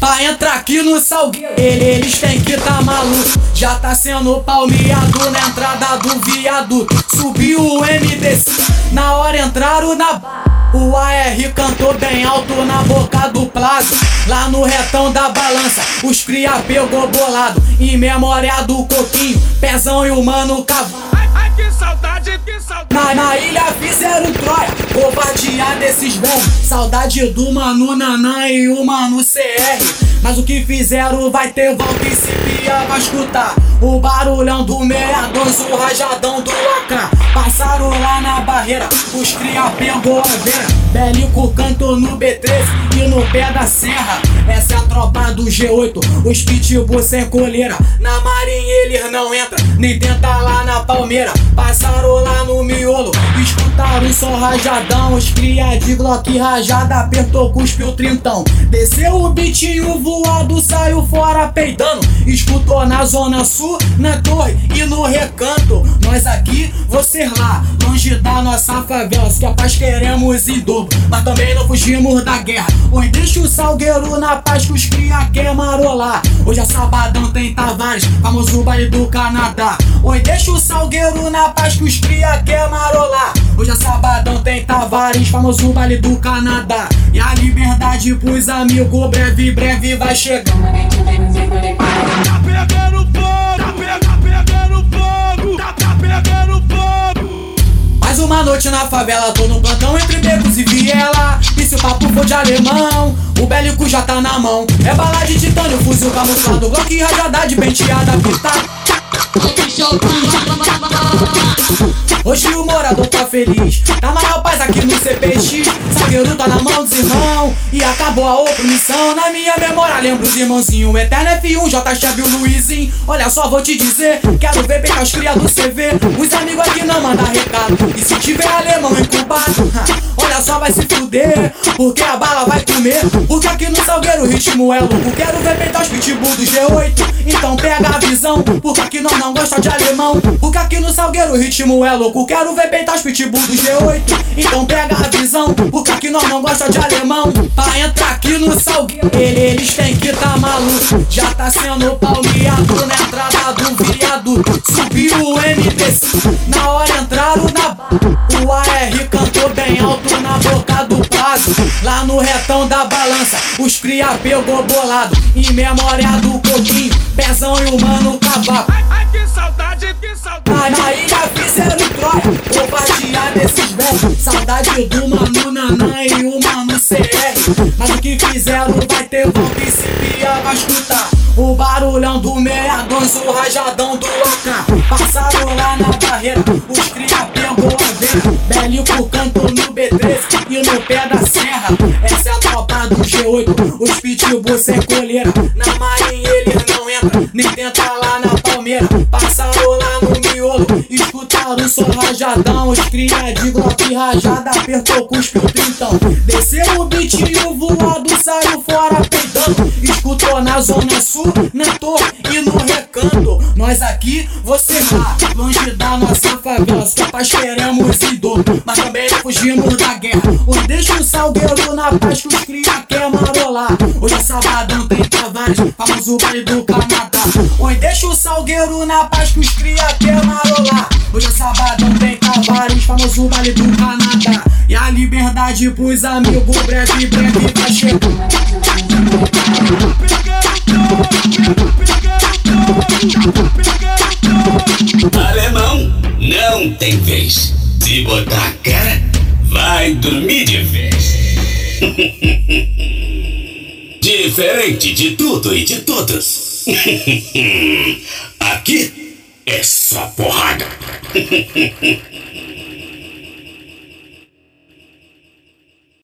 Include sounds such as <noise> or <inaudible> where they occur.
Pra entrar aqui no Salgueiro, eles têm que tá maluco. Já tá sendo palmeado na entrada do viaduto. Subiu o MDC, na hora entraram na. O AR cantou bem alto na boca do plazo. Lá no retão da balança, os cria pegou bolado. Em memória do coquinho, pezão e o mano cavalo. Ai, que saudade, que saudade. Na, na ilha fizeram Troia, velhos. Saudade do mano Nanã e o mano CR. Mas o que fizeram vai ter volta e se pia vai escutar. O barulhão do 62, o rajadão do AK. Passaram lá na barreira, os cria pegou a vera. Bélico cantou no B13 e no pé da serra. Essa é a tropa do G8, os pitbull sem coleira. Na marinha eles não entram, nem tenta lá na palmeira. Passaram lá no miolo, escutaram só rajadão. Os cria de Glock rajada, apertou, cuspiu trintão. Desceu o bitinho voado, saiu fora peidando. Escutou na zona sul, na torre e no recanto. Nós aqui, vocês lá, longe da nossa favela. Se a paz queremos em dobro, mas também não fugimos da guerra. Hoje deixa o salgueiro na paz que os cria quer marolar. Hoje é sabadão, tem Tavares, famoso baile do Canadá. Hoje deixa o salgueiro na paz que os cria quer marolar. É Tavares, famoso baile do Canadá. E a liberdade pros amigos, breve, breve vai chegando. Tá pegando fogo, tá, pe- tá pegando fogo, tá, tá pegando fogo. Mais uma noite na favela, tô no plantão entre becos e viela. E se o papo for de alemão, o bélico já tá na mão. É bala de titânio, fuzil camuflado, Glock rajada de penteada, pita. Hoje o morador tá feliz, tá maior paz aqui no CPX. Zagueiro tá na mão dos irmãos e acabou a opressão. Na minha memória lembro os irmãozinhos, Eterno F1, J Chave e o Luizinho. Olha só, vou te dizer, quero ver bem as cria do CV. Os amigos aqui não mandam recado, e se tiver alemão incubado, só, vai se fuder, porque a bala vai comer. Porque aqui no Salgueiro o ritmo é louco, quero ver bem os pitbull do G8. Então pega a visão, porque aqui nós não gosta de alemão. Porque aqui no Salgueiro o ritmo é louco, quero ver bem os pitbull do G8. Então pega a visão, porque aqui nós não gosta de alemão. Pra entrar aqui no Salgueiro, eles têm que tá maluco. Já tá sendo palmeado na entrada do viaduto. Subiu o MDC, na hora entraram na o AR bem alto na boca do prazo. Lá no retão da balança, os cria pegou bolado. Em memória do coquinho, pezão e o mano cavaco. Ai, ai, que saudade, que saudade. Na ilha fizeram Troia, covardear desses velhos. Saudade do mano Nanã e o mano CR. Mas o que fizeram vai ter volta e se pia vai escutar. O barulhão do 62, o rajadão do AK. Passaram lá na barreira, os pegou a. Bélico cantou no B13 e no pé da serra. Essa é a tropa do G8, os pitbull sem coleira. Na marinha eles não entram, nem tenta lá na palmeira. Passaram lá no miolo, escutaram só rajadão. Os cria de Glock rajada, apertou, cuspiu trintão. Desceu o bitinho voado, saiu fora peidando. Escutou na zona sul, na torre aqui, você lá, longe da nossa favela. Se capaz queremos em dobro, mas também fugimos da guerra. Hoje deixa o salgueiro na paz que os cria quer marolar. Hoje é sabadão, tem Tavares, famoso baile do Canadá. Hoje deixa o salgueiro na paz que os cria quer marolar. Hoje é sabadão, tem Tavares, famoso baile do Canadá. E a liberdade pros amigos, breve, breve vai chegar. De vez. <laughs> Diferente de tudo e de todos. <laughs> Aqui é só porrada. <laughs>